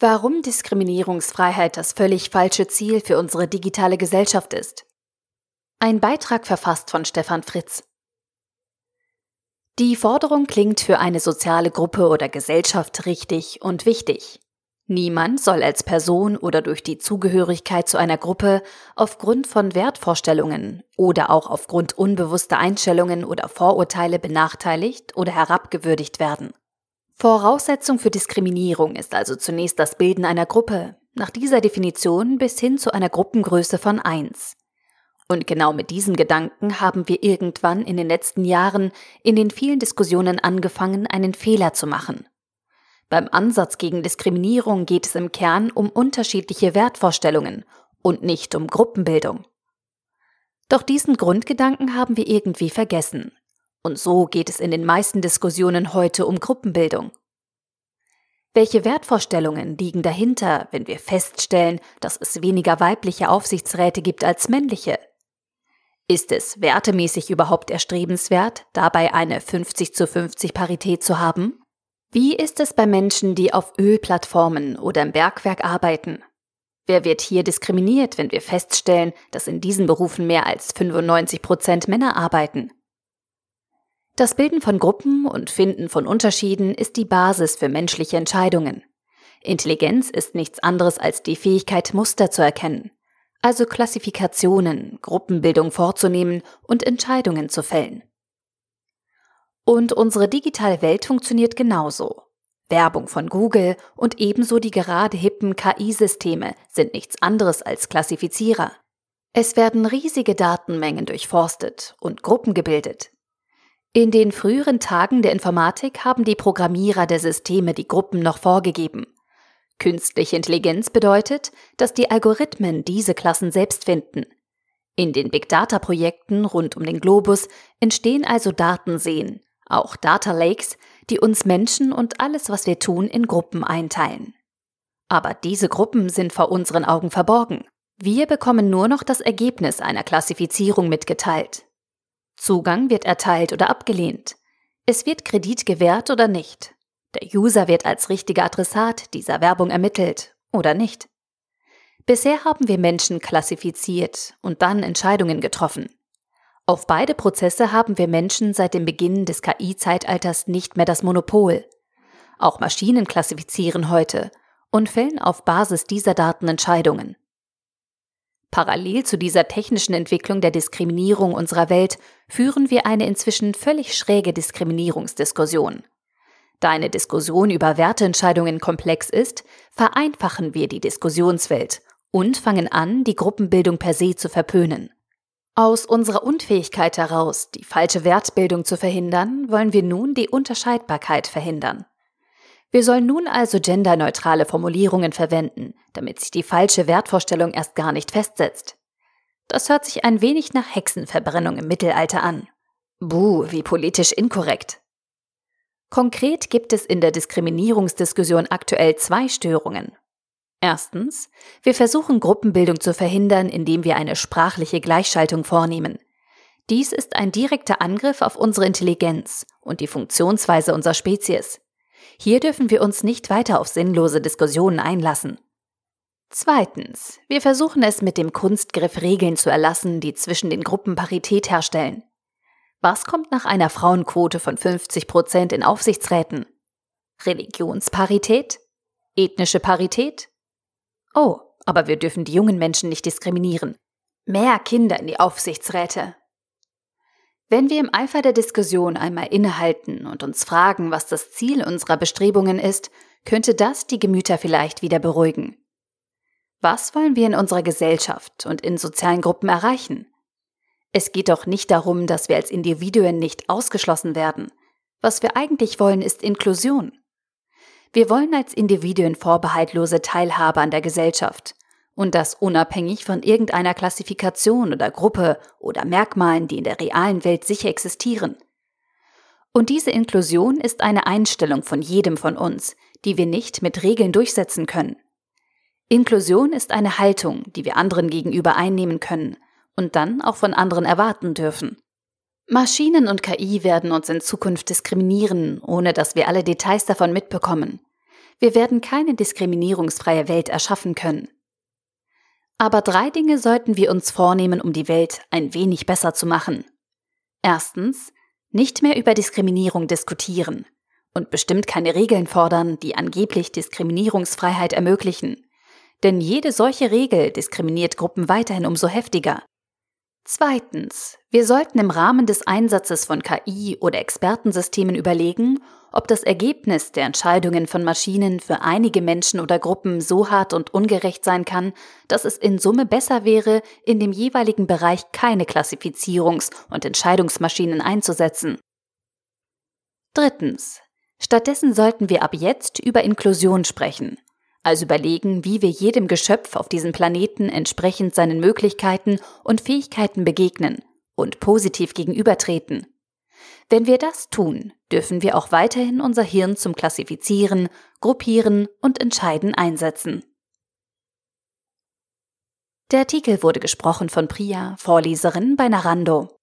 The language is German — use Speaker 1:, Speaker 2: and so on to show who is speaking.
Speaker 1: Warum Diskriminierungsfreiheit das völlig falsche Ziel für unsere digitale Gesellschaft ist. Ein Beitrag verfasst von Stefan Fritz. Die Forderung klingt für eine soziale Gruppe oder Gesellschaft richtig und wichtig. Niemand soll als Person oder durch die Zugehörigkeit zu einer Gruppe aufgrund von Wertvorstellungen oder auch aufgrund unbewusster Einstellungen oder Vorurteile benachteiligt oder herabgewürdigt werden. Voraussetzung für Diskriminierung ist also zunächst das Bilden einer Gruppe, nach dieser Definition bis hin zu einer Gruppengröße von 1. Und genau mit diesem Gedanken haben wir irgendwann in den letzten Jahren in den vielen Diskussionen angefangen, einen Fehler zu machen. Beim Ansatz gegen Diskriminierung geht es im Kern um unterschiedliche Wertvorstellungen und nicht um Gruppenbildung. Doch diesen Grundgedanken haben wir irgendwie vergessen und so geht es in den meisten Diskussionen heute um Gruppenbildung. Welche Wertvorstellungen liegen dahinter, wenn wir feststellen, dass es weniger weibliche Aufsichtsräte gibt als männliche? Ist es wertemäßig überhaupt erstrebenswert, dabei eine 50 zu 50 Parität zu haben? Wie ist es bei Menschen, die auf Ölplattformen oder im Bergwerk arbeiten? Wer wird hier diskriminiert, wenn wir feststellen, dass in diesen Berufen mehr als 95 Prozent Männer arbeiten? Das Bilden von Gruppen und Finden von Unterschieden ist die Basis für menschliche Entscheidungen. Intelligenz ist nichts anderes als die Fähigkeit, Muster zu erkennen, also Klassifikationen, Gruppenbildung vorzunehmen und Entscheidungen zu fällen. Und unsere digitale Welt funktioniert genauso. Werbung von Google und ebenso die gerade hippen KI-Systeme sind nichts anderes als Klassifizierer. Es werden riesige Datenmengen durchforstet und Gruppen gebildet, in den früheren Tagen der Informatik haben die Programmierer der Systeme die Gruppen noch vorgegeben. Künstliche Intelligenz bedeutet, dass die Algorithmen diese Klassen selbst finden. In den Big Data Projekten rund um den Globus entstehen also Datenseen, auch Data Lakes, die uns Menschen und alles, was wir tun, in Gruppen einteilen. Aber diese Gruppen sind vor unseren Augen verborgen. Wir bekommen nur noch das Ergebnis einer Klassifizierung mitgeteilt. Zugang wird erteilt oder abgelehnt. Es wird Kredit gewährt oder nicht. Der User wird als richtiger Adressat dieser Werbung ermittelt oder nicht. Bisher haben wir Menschen klassifiziert und dann Entscheidungen getroffen. Auf beide Prozesse haben wir Menschen seit dem Beginn des KI-Zeitalters nicht mehr das Monopol. Auch Maschinen klassifizieren heute und fällen auf Basis dieser Daten Entscheidungen. Parallel zu dieser technischen Entwicklung der Diskriminierung unserer Welt führen wir eine inzwischen völlig schräge Diskriminierungsdiskussion. Da eine Diskussion über Werteentscheidungen komplex ist, vereinfachen wir die Diskussionswelt und fangen an, die Gruppenbildung per se zu verpönen. Aus unserer Unfähigkeit heraus, die falsche Wertbildung zu verhindern, wollen wir nun die Unterscheidbarkeit verhindern. Wir sollen nun also genderneutrale Formulierungen verwenden, damit sich die falsche Wertvorstellung erst gar nicht festsetzt. Das hört sich ein wenig nach Hexenverbrennung im Mittelalter an. Buh, wie politisch inkorrekt. Konkret gibt es in der Diskriminierungsdiskussion aktuell zwei Störungen. Erstens, wir versuchen Gruppenbildung zu verhindern, indem wir eine sprachliche Gleichschaltung vornehmen. Dies ist ein direkter Angriff auf unsere Intelligenz und die Funktionsweise unserer Spezies. Hier dürfen wir uns nicht weiter auf sinnlose Diskussionen einlassen. Zweitens, wir versuchen es mit dem Kunstgriff Regeln zu erlassen, die zwischen den Gruppen Parität herstellen. Was kommt nach einer Frauenquote von 50 Prozent in Aufsichtsräten? Religionsparität? Ethnische Parität? Oh, aber wir dürfen die jungen Menschen nicht diskriminieren. Mehr Kinder in die Aufsichtsräte. Wenn wir im Eifer der Diskussion einmal innehalten und uns fragen, was das Ziel unserer Bestrebungen ist, könnte das die Gemüter vielleicht wieder beruhigen. Was wollen wir in unserer Gesellschaft und in sozialen Gruppen erreichen? Es geht doch nicht darum, dass wir als Individuen nicht ausgeschlossen werden. Was wir eigentlich wollen, ist Inklusion. Wir wollen als Individuen vorbehaltlose Teilhabe an der Gesellschaft und das unabhängig von irgendeiner Klassifikation oder Gruppe oder Merkmalen, die in der realen Welt sicher existieren. Und diese Inklusion ist eine Einstellung von jedem von uns, die wir nicht mit Regeln durchsetzen können. Inklusion ist eine Haltung, die wir anderen gegenüber einnehmen können und dann auch von anderen erwarten dürfen. Maschinen und KI werden uns in Zukunft diskriminieren, ohne dass wir alle Details davon mitbekommen. Wir werden keine diskriminierungsfreie Welt erschaffen können. Aber drei Dinge sollten wir uns vornehmen, um die Welt ein wenig besser zu machen. Erstens, nicht mehr über Diskriminierung diskutieren und bestimmt keine Regeln fordern, die angeblich Diskriminierungsfreiheit ermöglichen. Denn jede solche Regel diskriminiert Gruppen weiterhin umso heftiger. Zweitens, wir sollten im Rahmen des Einsatzes von KI oder Expertensystemen überlegen, ob das Ergebnis der Entscheidungen von Maschinen für einige Menschen oder Gruppen so hart und ungerecht sein kann, dass es in Summe besser wäre, in dem jeweiligen Bereich keine Klassifizierungs- und Entscheidungsmaschinen einzusetzen. Drittens. Stattdessen sollten wir ab jetzt über Inklusion sprechen, also überlegen, wie wir jedem Geschöpf auf diesem Planeten entsprechend seinen Möglichkeiten und Fähigkeiten begegnen und positiv gegenübertreten. Wenn wir das tun, dürfen wir auch weiterhin unser Hirn zum Klassifizieren, Gruppieren und Entscheiden einsetzen. Der Artikel wurde gesprochen von Priya, Vorleserin bei Narando.